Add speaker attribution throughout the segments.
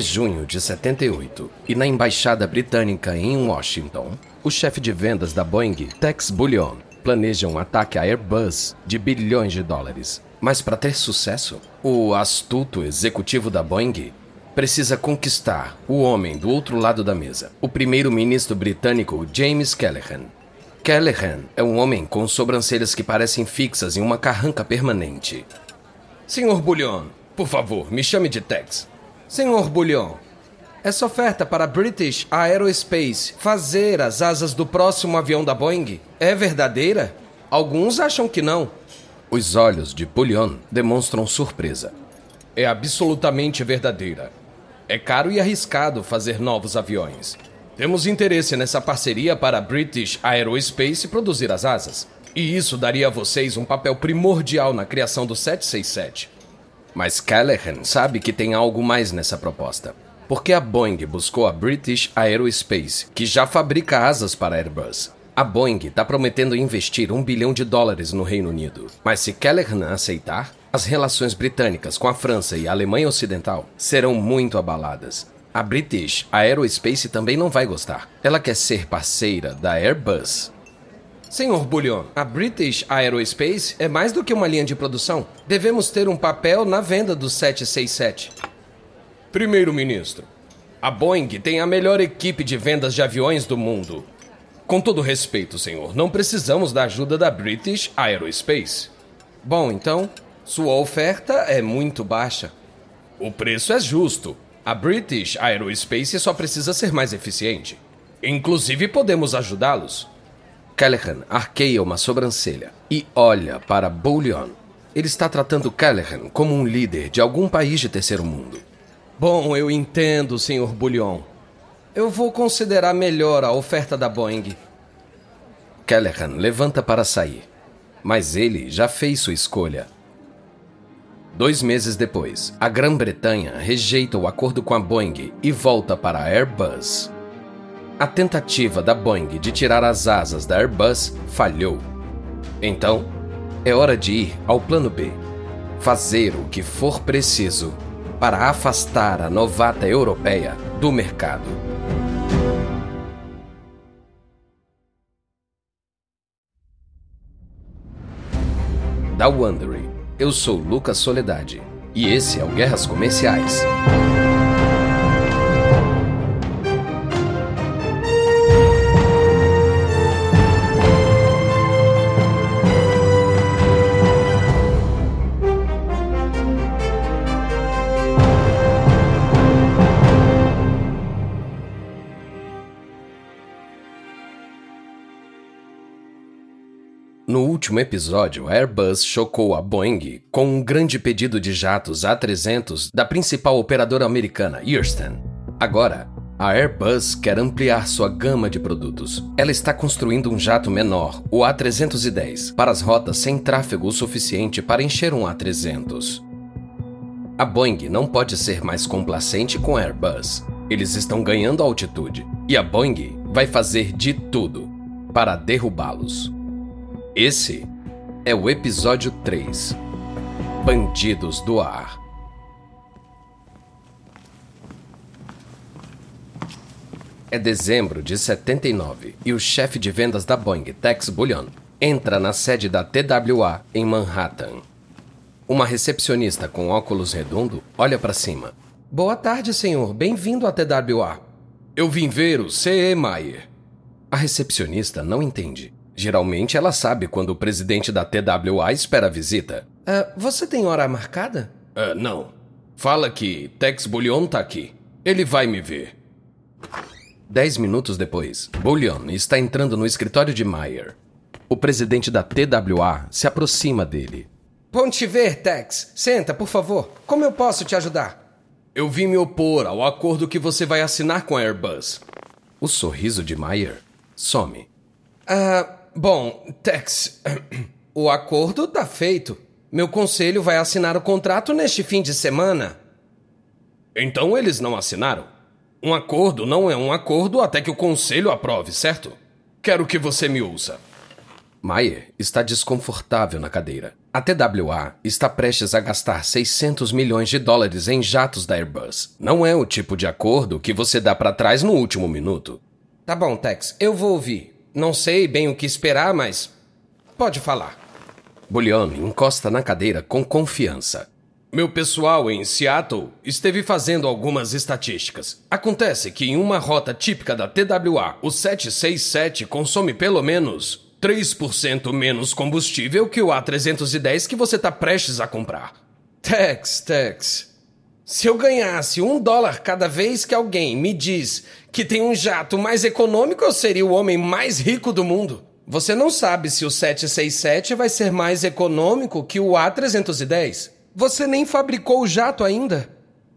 Speaker 1: É junho de 78 e na embaixada britânica em Washington, o chefe de vendas da Boeing, Tex Bullion, planeja um ataque à Airbus de bilhões de dólares. Mas para ter sucesso, o astuto executivo da Boeing precisa conquistar o homem do outro lado da mesa, o primeiro-ministro britânico James Callaghan. Callaghan é um homem com sobrancelhas que parecem fixas em uma carranca permanente.
Speaker 2: Senhor Bullion, por favor, me chame de Tex. Senhor Bullion, essa oferta para a British Aerospace fazer as asas do próximo avião da Boeing é verdadeira? Alguns acham que não.
Speaker 1: Os olhos de Bullion demonstram surpresa.
Speaker 2: É absolutamente verdadeira. É caro e arriscado fazer novos aviões. Temos interesse nessa parceria para a British Aerospace produzir as asas. E isso daria a vocês um papel primordial na criação do 767.
Speaker 1: Mas Callahan sabe que tem algo mais nessa proposta. Porque a Boeing buscou a British Aerospace, que já fabrica asas para Airbus. A Boeing está prometendo investir um bilhão de dólares no Reino Unido. Mas se Callahan aceitar, as relações britânicas com a França e a Alemanha Ocidental serão muito abaladas. A British Aerospace também não vai gostar. Ela quer ser parceira da Airbus.
Speaker 2: Senhor Bullion, a British Aerospace é mais do que uma linha de produção. Devemos ter um papel na venda do 767. Primeiro-ministro, a Boeing tem a melhor equipe de vendas de aviões do mundo. Com todo respeito, senhor, não precisamos da ajuda da British Aerospace. Bom, então, sua oferta é muito baixa. O preço é justo. A British Aerospace só precisa ser mais eficiente. Inclusive, podemos ajudá-los.
Speaker 1: Callahan arqueia uma sobrancelha e olha para Bullion. Ele está tratando Callahan como um líder de algum país de terceiro mundo.
Speaker 2: Bom, eu entendo, Sr. Bullion. Eu vou considerar melhor a oferta da Boeing.
Speaker 1: Callahan levanta para sair, mas ele já fez sua escolha. Dois meses depois, a Grã-Bretanha rejeita o acordo com a Boeing e volta para a Airbus. A tentativa da Boeing de tirar as asas da Airbus falhou. Então, é hora de ir ao plano B. Fazer o que for preciso para afastar a novata europeia do mercado. Da Wondery, eu sou Lucas Soledade e esse é o Guerras Comerciais. Último episódio, a Airbus chocou a Boeing com um grande pedido de jatos A300 da principal operadora americana, Earston. Agora, a Airbus quer ampliar sua gama de produtos. Ela está construindo um jato menor, o A310, para as rotas sem tráfego o suficiente para encher um A300. A Boeing não pode ser mais complacente com a Airbus. Eles estão ganhando altitude e a Boeing vai fazer de tudo para derrubá-los. Esse é o episódio 3 Bandidos do Ar. É dezembro de 79 e o chefe de vendas da Boeing, Tex Bullion, entra na sede da TWA em Manhattan. Uma recepcionista com óculos redondo olha para cima.
Speaker 2: Boa tarde, senhor. Bem-vindo à TWA. Eu vim ver o C.E. Mayer.
Speaker 1: A recepcionista não entende. Geralmente ela sabe quando o presidente da TWA espera a visita.
Speaker 2: Uh, você tem hora marcada?
Speaker 3: Uh, não. Fala que Tex Bullion tá aqui. Ele vai me ver.
Speaker 1: Dez minutos depois, Bullion está entrando no escritório de Meyer. O presidente da TWA se aproxima dele.
Speaker 2: Bom te ver, Tex. Senta, por favor. Como eu posso te ajudar?
Speaker 3: Eu vim me opor ao acordo que você vai assinar com a Airbus.
Speaker 1: O sorriso de Meyer some.
Speaker 2: Ah. Bom, Tex, o acordo tá feito. Meu conselho vai assinar o contrato neste fim de semana.
Speaker 3: Então eles não assinaram? Um acordo não é um acordo até que o conselho aprove, certo? Quero que você me ouça.
Speaker 1: Mayer está desconfortável na cadeira. A TWA está prestes a gastar 600 milhões de dólares em jatos da Airbus. Não é o tipo de acordo que você dá para trás no último minuto.
Speaker 2: Tá bom, Tex, eu vou ouvir. Não sei bem o que esperar, mas. Pode falar.
Speaker 1: Bullion encosta na cadeira com confiança.
Speaker 3: Meu pessoal em Seattle esteve fazendo algumas estatísticas. Acontece que em uma rota típica da TWA, o 767 consome pelo menos 3% menos combustível que o A310 que você está prestes a comprar.
Speaker 2: Tex, Tex. Se eu ganhasse um dólar cada vez que alguém me diz que tem um jato mais econômico, eu seria o homem mais rico do mundo. Você não sabe se o 767 vai ser mais econômico que o A310. Você nem fabricou o jato ainda.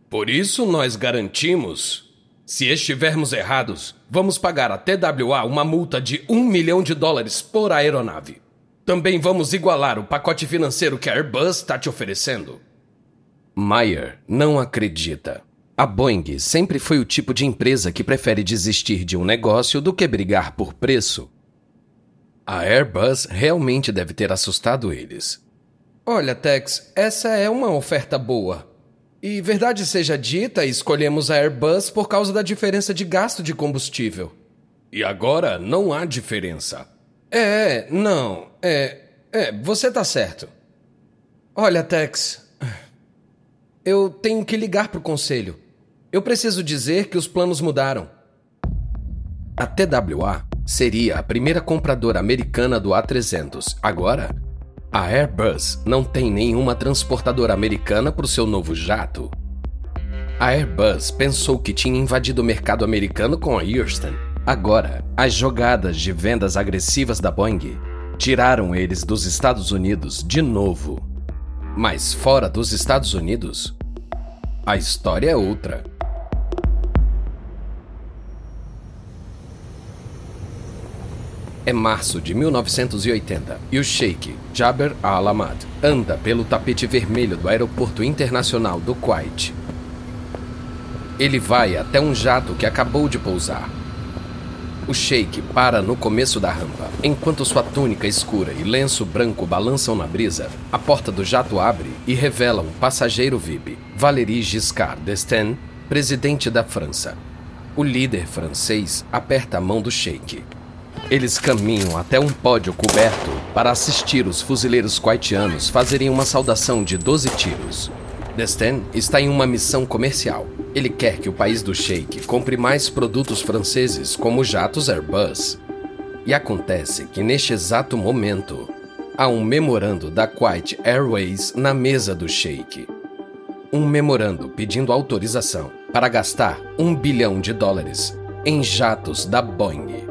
Speaker 3: Por isso nós garantimos. Se estivermos errados, vamos pagar a TWA uma multa de um milhão de dólares por aeronave. Também vamos igualar o pacote financeiro que a Airbus está te oferecendo.
Speaker 1: Meyer não acredita. A Boeing sempre foi o tipo de empresa que prefere desistir de um negócio do que brigar por preço. A Airbus realmente deve ter assustado eles.
Speaker 2: Olha, Tex, essa é uma oferta boa. E verdade seja dita, escolhemos a Airbus por causa da diferença de gasto de combustível.
Speaker 3: E agora não há diferença.
Speaker 2: É, não. É. É, você tá certo. Olha, Tex. Eu tenho que ligar pro conselho. Eu preciso dizer que os planos mudaram.
Speaker 1: A TWA seria a primeira compradora americana do A300. Agora, a Airbus não tem nenhuma transportadora americana para o seu novo jato. A Airbus pensou que tinha invadido o mercado americano com a Houston. Agora, as jogadas de vendas agressivas da Boeing tiraram eles dos Estados Unidos de novo. Mas fora dos Estados Unidos, a história é outra. É março de 1980 e o Sheikh Jaber Al-Ahmad anda pelo tapete vermelho do aeroporto internacional do Kuwait. Ele vai até um jato que acabou de pousar. O Sheikh para no começo da rampa. Enquanto sua túnica escura e lenço branco balançam na brisa, a porta do jato abre e revela um passageiro VIP, Valéry Giscard d'Estaing, presidente da França. O líder francês aperta a mão do Sheikh. Eles caminham até um pódio coberto para assistir os fuzileiros quaitianos fazerem uma saudação de 12 tiros. Destin está em uma missão comercial. Ele quer que o país do Sheik compre mais produtos franceses, como jatos Airbus. E acontece que neste exato momento, há um memorando da Kuwait Airways na mesa do Sheik. Um memorando pedindo autorização para gastar um bilhão de dólares em jatos da Boeing.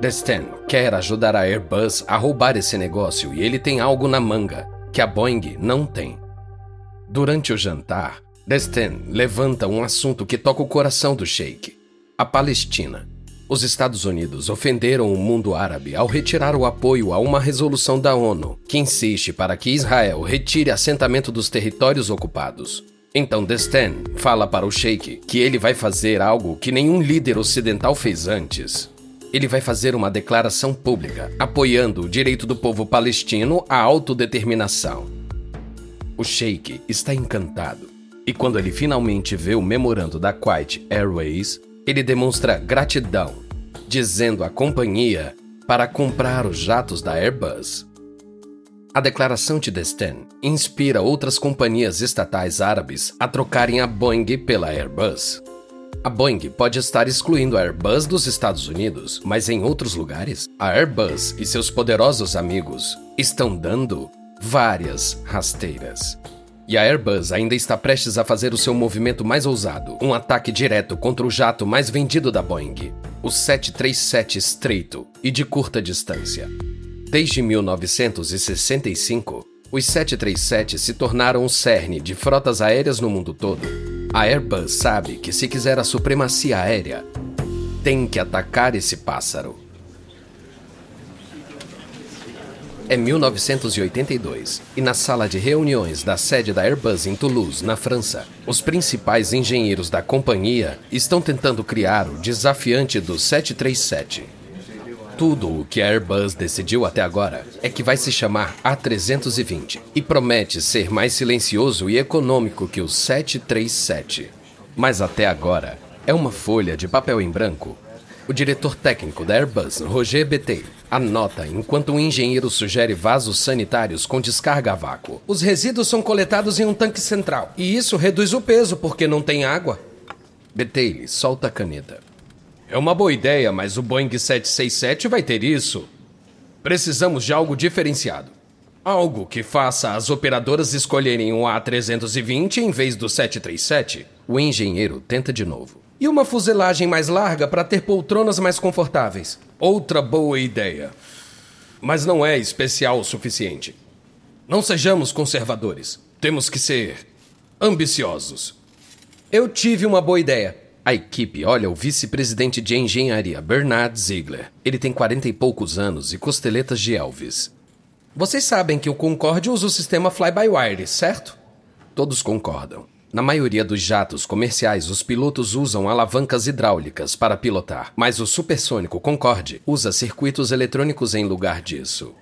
Speaker 1: Destin quer ajudar a Airbus a roubar esse negócio e ele tem algo na manga que a Boeing não tem. Durante o jantar, Destin levanta um assunto que toca o coração do Sheikh: a Palestina. Os Estados Unidos ofenderam o mundo árabe ao retirar o apoio a uma resolução da ONU que insiste para que Israel retire assentamento dos territórios ocupados. Então Destin fala para o Sheikh que ele vai fazer algo que nenhum líder ocidental fez antes ele vai fazer uma declaração pública apoiando o direito do povo palestino à autodeterminação. O Sheikh está encantado e quando ele finalmente vê o memorando da Kuwait Airways, ele demonstra gratidão, dizendo à companhia para comprar os jatos da Airbus. A declaração de Destin inspira outras companhias estatais árabes a trocarem a Boeing pela Airbus. A Boeing pode estar excluindo a Airbus dos Estados Unidos, mas em outros lugares, a Airbus e seus poderosos amigos estão dando várias rasteiras. E a Airbus ainda está prestes a fazer o seu movimento mais ousado, um ataque direto contra o jato mais vendido da Boeing, o 737 estreito e de curta distância. Desde 1965, os 737 se tornaram o cerne de frotas aéreas no mundo todo a Airbus sabe que se quiser a supremacia aérea, tem que atacar esse pássaro. É 1982 e na sala de reuniões da sede da Airbus em Toulouse, na França, os principais engenheiros da companhia estão tentando criar o desafiante do 737. Tudo o que a Airbus decidiu até agora é que vai se chamar A320 e promete ser mais silencioso e econômico que o 737. Mas até agora é uma folha de papel em branco. O diretor técnico da Airbus, Roger Betey, anota enquanto um engenheiro sugere vasos sanitários com descarga a vácuo.
Speaker 2: Os resíduos são coletados em um tanque central e isso reduz o peso porque não tem água.
Speaker 1: Betey solta a caneta.
Speaker 3: É uma boa ideia, mas o Boeing 767 vai ter isso. Precisamos de algo diferenciado. Algo que faça as operadoras escolherem um A320 em vez do 737.
Speaker 1: O engenheiro tenta de novo.
Speaker 2: E uma fuselagem mais larga para ter poltronas mais confortáveis.
Speaker 3: Outra boa ideia. Mas não é especial o suficiente. Não sejamos conservadores. Temos que ser ambiciosos.
Speaker 2: Eu tive uma boa ideia.
Speaker 1: A equipe olha o vice-presidente de engenharia, Bernard Ziegler. Ele tem quarenta e poucos anos e costeletas de Elvis.
Speaker 2: Vocês sabem que o Concorde usa o sistema fly-by-wire, certo?
Speaker 1: Todos concordam. Na maioria dos jatos comerciais, os pilotos usam alavancas hidráulicas para pilotar, mas o supersônico Concorde usa circuitos eletrônicos em lugar disso.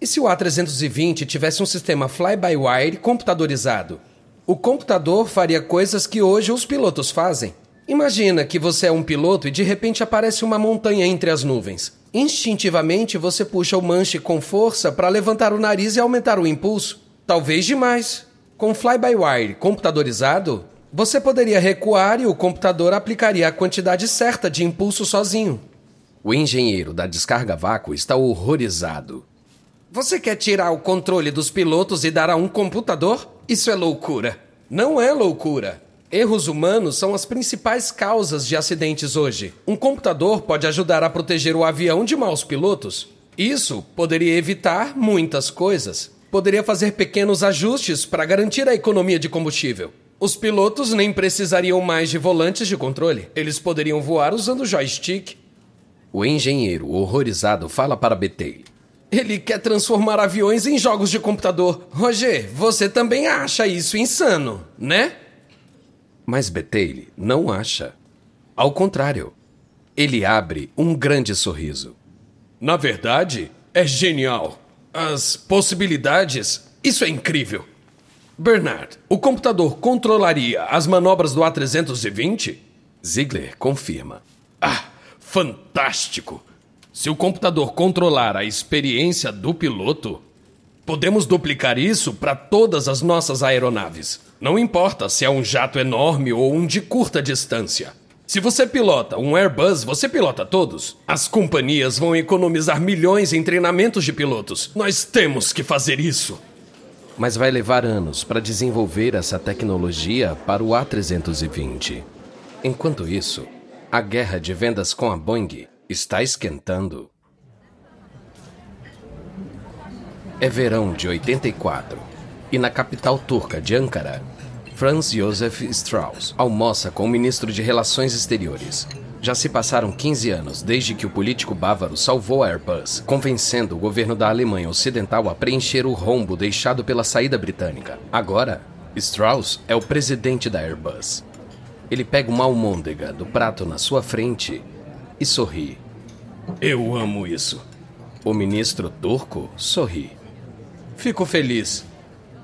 Speaker 2: E se o A320 tivesse um sistema fly-by-wire computadorizado? O computador faria coisas que hoje os pilotos fazem. Imagina que você é um piloto e de repente aparece uma montanha entre as nuvens. Instintivamente você puxa o manche com força para levantar o nariz e aumentar o impulso. Talvez demais. Com fly-by-wire computadorizado, você poderia recuar e o computador aplicaria a quantidade certa de impulso sozinho.
Speaker 1: O engenheiro da descarga vácuo está horrorizado.
Speaker 2: Você quer tirar o controle dos pilotos e dar a um computador? Isso é loucura. Não é loucura. Erros humanos são as principais causas de acidentes hoje. Um computador pode ajudar a proteger o avião de maus pilotos. Isso poderia evitar muitas coisas. Poderia fazer pequenos ajustes para garantir a economia de combustível. Os pilotos nem precisariam mais de volantes de controle. Eles poderiam voar usando joystick.
Speaker 1: O engenheiro, horrorizado, fala para Betey.
Speaker 2: Ele quer transformar aviões em jogos de computador. Roger, você também acha isso insano, né?
Speaker 1: Mas Betaille não acha. Ao contrário, ele abre um grande sorriso.
Speaker 3: Na verdade, é genial. As possibilidades, isso é incrível. Bernard, o computador controlaria as manobras do A320?
Speaker 1: Ziegler confirma.
Speaker 3: Ah, fantástico! Se o computador controlar a experiência do piloto, podemos duplicar isso para todas as nossas aeronaves. Não importa se é um jato enorme ou um de curta distância. Se você pilota um Airbus, você pilota todos. As companhias vão economizar milhões em treinamentos de pilotos. Nós temos que fazer isso.
Speaker 1: Mas vai levar anos para desenvolver essa tecnologia para o A320. Enquanto isso, a guerra de vendas com a Boeing está esquentando. É verão de 84 e na capital turca de Ankara, Franz Josef Strauss almoça com o ministro de Relações Exteriores. Já se passaram 15 anos desde que o político bávaro salvou a Airbus, convencendo o governo da Alemanha Ocidental a preencher o rombo deixado pela saída britânica. Agora, Strauss é o presidente da Airbus. Ele pega uma almôndega do prato na sua frente e sorri.
Speaker 3: Eu amo isso.
Speaker 1: O ministro turco sorri.
Speaker 2: Fico feliz.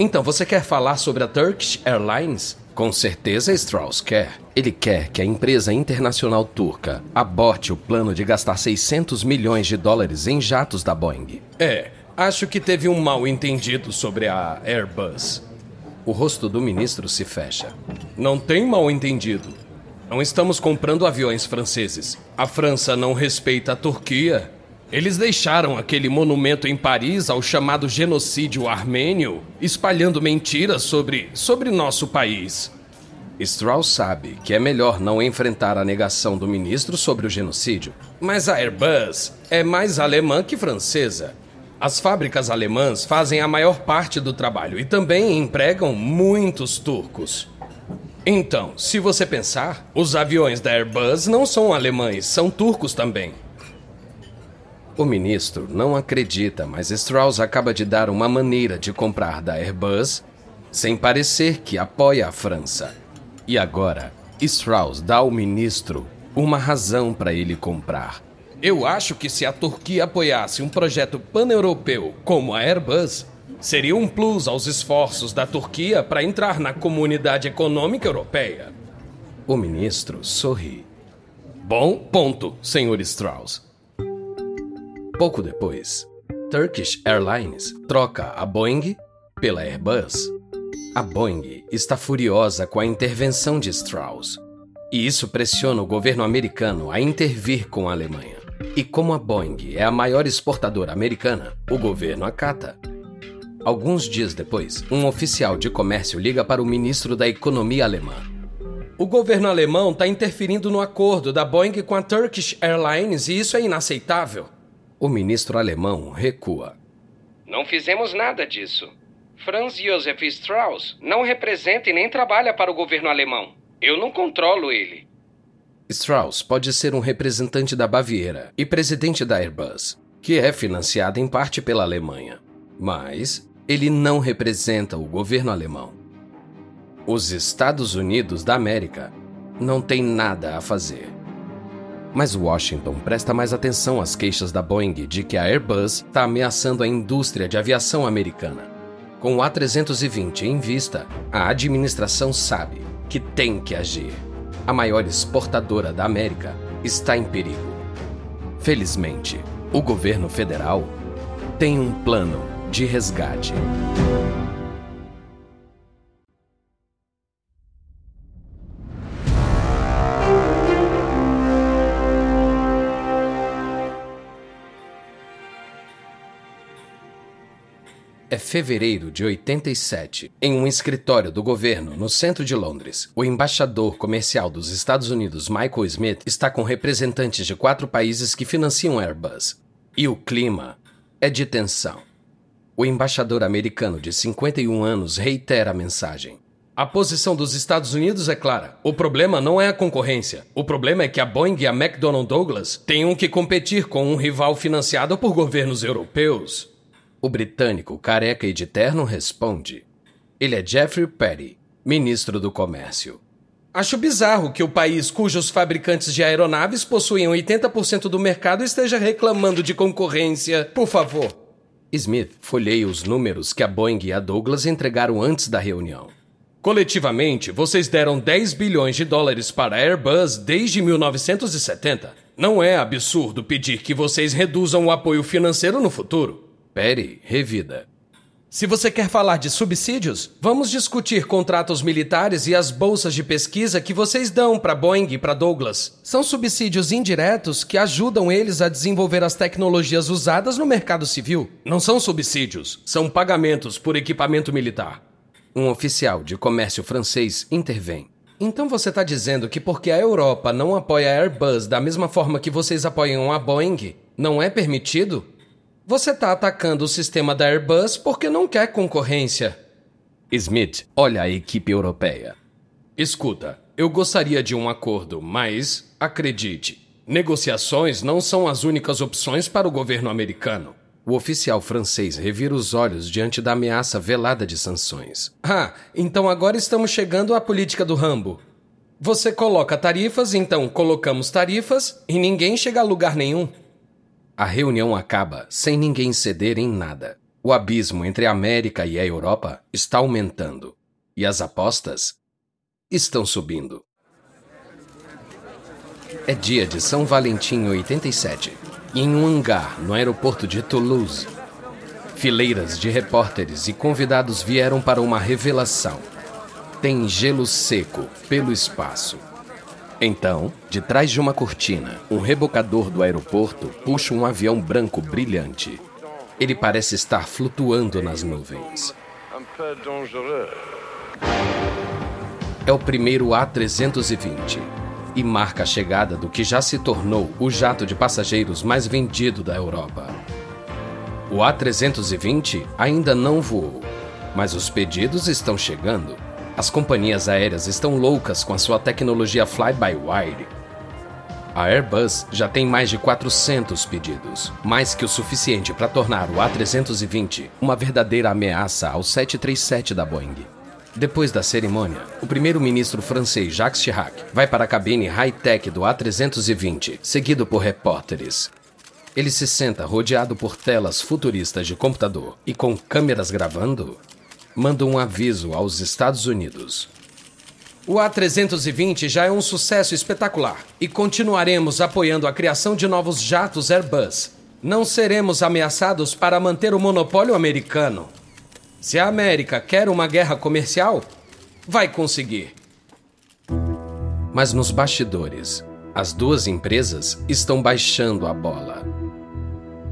Speaker 2: Então, você quer falar sobre a Turkish Airlines?
Speaker 1: Com certeza Strauss quer. Ele quer que a empresa internacional turca aborte o plano de gastar 600 milhões de dólares em jatos da Boeing.
Speaker 3: É, acho que teve um mal entendido sobre a Airbus.
Speaker 1: O rosto do ministro se fecha.
Speaker 3: Não tem mal entendido. Não estamos comprando aviões franceses. A França não respeita a Turquia eles deixaram aquele monumento em Paris ao chamado genocídio armênio, espalhando mentiras sobre, sobre nosso país.
Speaker 1: Strauss sabe que é melhor não enfrentar a negação do ministro sobre o genocídio.
Speaker 3: Mas a Airbus é mais alemã que francesa. As fábricas alemãs fazem a maior parte do trabalho e também empregam muitos turcos. Então, se você pensar, os aviões da Airbus não são alemães, são turcos também.
Speaker 1: O ministro não acredita, mas Strauss acaba de dar uma maneira de comprar da Airbus sem parecer que apoia a França. E agora, Strauss dá ao ministro uma razão para ele comprar.
Speaker 2: Eu acho que se a Turquia apoiasse um projeto pan-europeu como a Airbus, seria um plus aos esforços da Turquia para entrar na comunidade econômica europeia.
Speaker 1: O ministro sorri.
Speaker 2: Bom ponto, Sr. Strauss.
Speaker 1: Pouco depois, Turkish Airlines troca a Boeing pela Airbus. A Boeing está furiosa com a intervenção de Strauss, e isso pressiona o governo americano a intervir com a Alemanha. E como a Boeing é a maior exportadora americana, o governo acata. Alguns dias depois, um oficial de comércio liga para o ministro da Economia alemã.
Speaker 2: O governo alemão está interferindo no acordo da Boeing com a Turkish Airlines e isso é inaceitável.
Speaker 1: O ministro alemão recua.
Speaker 4: Não fizemos nada disso. Franz Josef Strauss não representa e nem trabalha para o governo alemão. Eu não controlo ele.
Speaker 1: Strauss pode ser um representante da Baviera e presidente da Airbus, que é financiada em parte pela Alemanha. Mas ele não representa o governo alemão. Os Estados Unidos da América não têm nada a fazer. Mas Washington presta mais atenção às queixas da Boeing de que a Airbus está ameaçando a indústria de aviação americana. Com o A320 em vista, a administração sabe que tem que agir. A maior exportadora da América está em perigo. Felizmente, o governo federal tem um plano de resgate. É fevereiro de 87. Em um escritório do governo no centro de Londres, o embaixador comercial dos Estados Unidos, Michael Smith, está com representantes de quatro países que financiam Airbus. E o clima é de tensão. O embaixador americano de 51 anos reitera a mensagem.
Speaker 2: A posição dos Estados Unidos é clara. O problema não é a concorrência. O problema é que a Boeing e a McDonnell Douglas tenham que competir com um rival financiado por governos europeus.
Speaker 1: O britânico, careca e de terno, responde. Ele é Jeffrey Petty, ministro do Comércio.
Speaker 2: Acho bizarro que o país cujos fabricantes de aeronaves possuem 80% do mercado esteja reclamando de concorrência. Por favor.
Speaker 1: Smith folheia os números que a Boeing e a Douglas entregaram antes da reunião.
Speaker 2: Coletivamente, vocês deram 10 bilhões de dólares para a Airbus desde 1970. Não é absurdo pedir que vocês reduzam o apoio financeiro no futuro.
Speaker 1: Perry revida.
Speaker 2: Se você quer falar de subsídios, vamos discutir contratos militares e as bolsas de pesquisa que vocês dão para Boeing e para Douglas. São subsídios indiretos que ajudam eles a desenvolver as tecnologias usadas no mercado civil. Não são subsídios, são pagamentos por equipamento militar.
Speaker 1: Um oficial de comércio francês intervém.
Speaker 2: Então você está dizendo que porque a Europa não apoia a Airbus da mesma forma que vocês apoiam a Boeing, não é permitido? Você está atacando o sistema da Airbus porque não quer concorrência.
Speaker 1: Smith olha a equipe europeia.
Speaker 2: Escuta, eu gostaria de um acordo, mas, acredite, negociações não são as únicas opções para o governo americano.
Speaker 1: O oficial francês revira os olhos diante da ameaça velada de sanções.
Speaker 2: Ah, então agora estamos chegando à política do Rambo. Você coloca tarifas, então colocamos tarifas e ninguém chega a lugar nenhum.
Speaker 1: A reunião acaba sem ninguém ceder em nada. O abismo entre a América e a Europa está aumentando. E as apostas estão subindo. É dia de São Valentim 87 e em um hangar no aeroporto de Toulouse, fileiras de repórteres e convidados vieram para uma revelação. Tem gelo seco pelo espaço. Então, de trás de uma cortina, um rebocador do aeroporto puxa um avião branco brilhante. Ele parece estar flutuando nas nuvens. É o primeiro A320 e marca a chegada do que já se tornou o jato de passageiros mais vendido da Europa. O A320 ainda não voou, mas os pedidos estão chegando. As companhias aéreas estão loucas com a sua tecnologia fly-by-wire. A Airbus já tem mais de 400 pedidos, mais que o suficiente para tornar o A320 uma verdadeira ameaça ao 737 da Boeing. Depois da cerimônia, o primeiro-ministro francês Jacques Chirac vai para a cabine high-tech do A320, seguido por repórteres. Ele se senta rodeado por telas futuristas de computador e com câmeras gravando, manda um aviso aos Estados Unidos.
Speaker 2: O A320 já é um sucesso espetacular e continuaremos apoiando a criação de novos jatos Airbus. Não seremos ameaçados para manter o monopólio americano. Se a América quer uma guerra comercial, vai conseguir.
Speaker 1: Mas nos bastidores, as duas empresas estão baixando a bola.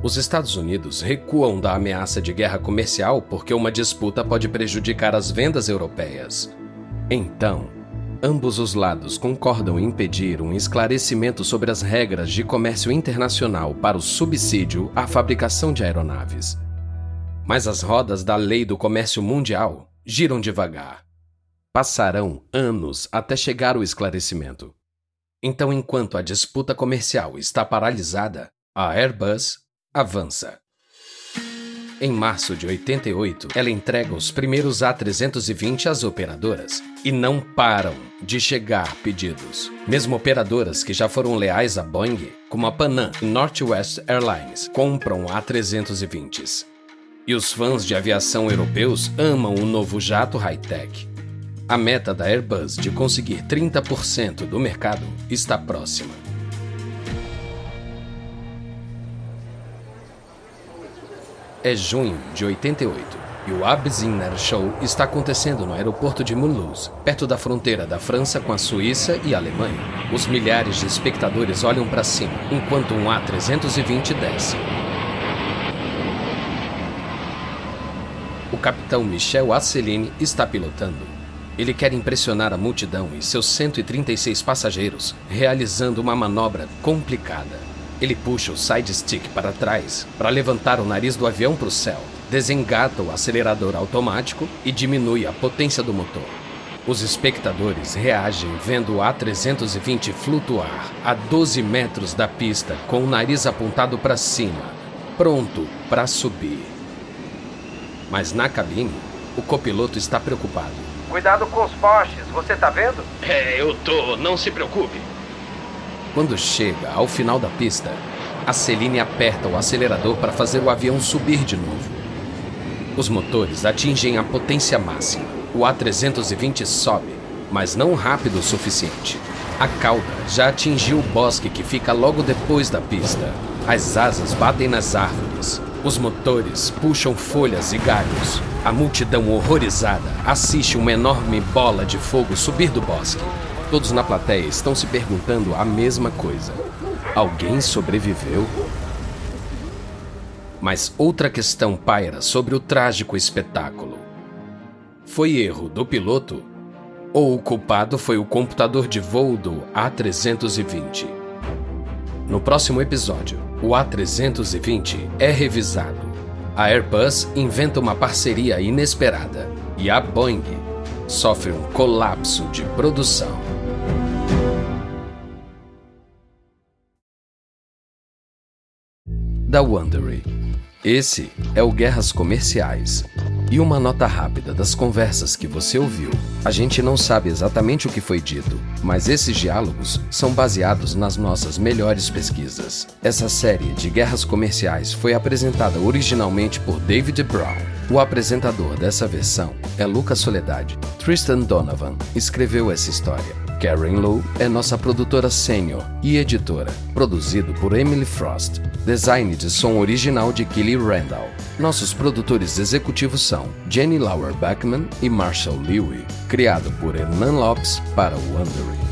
Speaker 1: Os Estados Unidos recuam da ameaça de guerra comercial porque uma disputa pode prejudicar as vendas europeias. Então, ambos os lados concordam em impedir um esclarecimento sobre as regras de comércio internacional para o subsídio à fabricação de aeronaves. Mas as rodas da lei do comércio mundial giram devagar. Passarão anos até chegar o esclarecimento. Então, enquanto a disputa comercial está paralisada, a Airbus avança. Em março de 88, ela entrega os primeiros A320 às operadoras e não param de chegar pedidos. Mesmo operadoras que já foram leais a Boeing, como a Panam e Northwest Airlines, compram A320s. E os fãs de aviação europeus amam o novo jato high-tech. A meta da Airbus de conseguir 30% do mercado está próxima. É junho de 88 e o Abziner Show está acontecendo no aeroporto de Mulhouse, perto da fronteira da França com a Suíça e a Alemanha. Os milhares de espectadores olham para cima enquanto um A320 desce. O capitão Michel Asseline está pilotando. Ele quer impressionar a multidão e seus 136 passageiros, realizando uma manobra complicada. Ele puxa o side stick para trás para levantar o nariz do avião para o céu, desengata o acelerador automático e diminui a potência do motor. Os espectadores reagem vendo o A320 flutuar a 12 metros da pista com o nariz apontado para cima, pronto para subir. Mas na cabine, o copiloto está preocupado.
Speaker 5: Cuidado com os postes, você tá vendo?
Speaker 4: É, eu tô, não se preocupe.
Speaker 1: Quando chega ao final da pista, a Celine aperta o acelerador para fazer o avião subir de novo. Os motores atingem a potência máxima. O A320 sobe, mas não rápido o suficiente. A cauda já atingiu o bosque que fica logo depois da pista. As asas batem nas árvores. Os motores puxam folhas e galhos. A multidão horrorizada assiste uma enorme bola de fogo subir do bosque. Todos na plateia estão se perguntando a mesma coisa: alguém sobreviveu? Mas outra questão paira sobre o trágico espetáculo. Foi erro do piloto? Ou o culpado foi o computador de voo do A320? No próximo episódio, o A320 é revisado. A Airbus inventa uma parceria inesperada e a Boeing sofre um colapso de produção. Da Wondery. Esse é o Guerras Comerciais. E uma nota rápida das conversas que você ouviu. A gente não sabe exatamente o que foi dito, mas esses diálogos são baseados nas nossas melhores pesquisas. Essa série de guerras comerciais foi apresentada originalmente por David Brown. O apresentador dessa versão é Lucas Soledade. Tristan Donovan escreveu essa história. Karen Lowe é nossa produtora sênior e editora, produzido por Emily Frost. Design de som original de Kelly Randall. Nossos produtores executivos são Jenny Lauer Beckman e Marshall Lewy, criado por Hernan Lopes para o Wondery.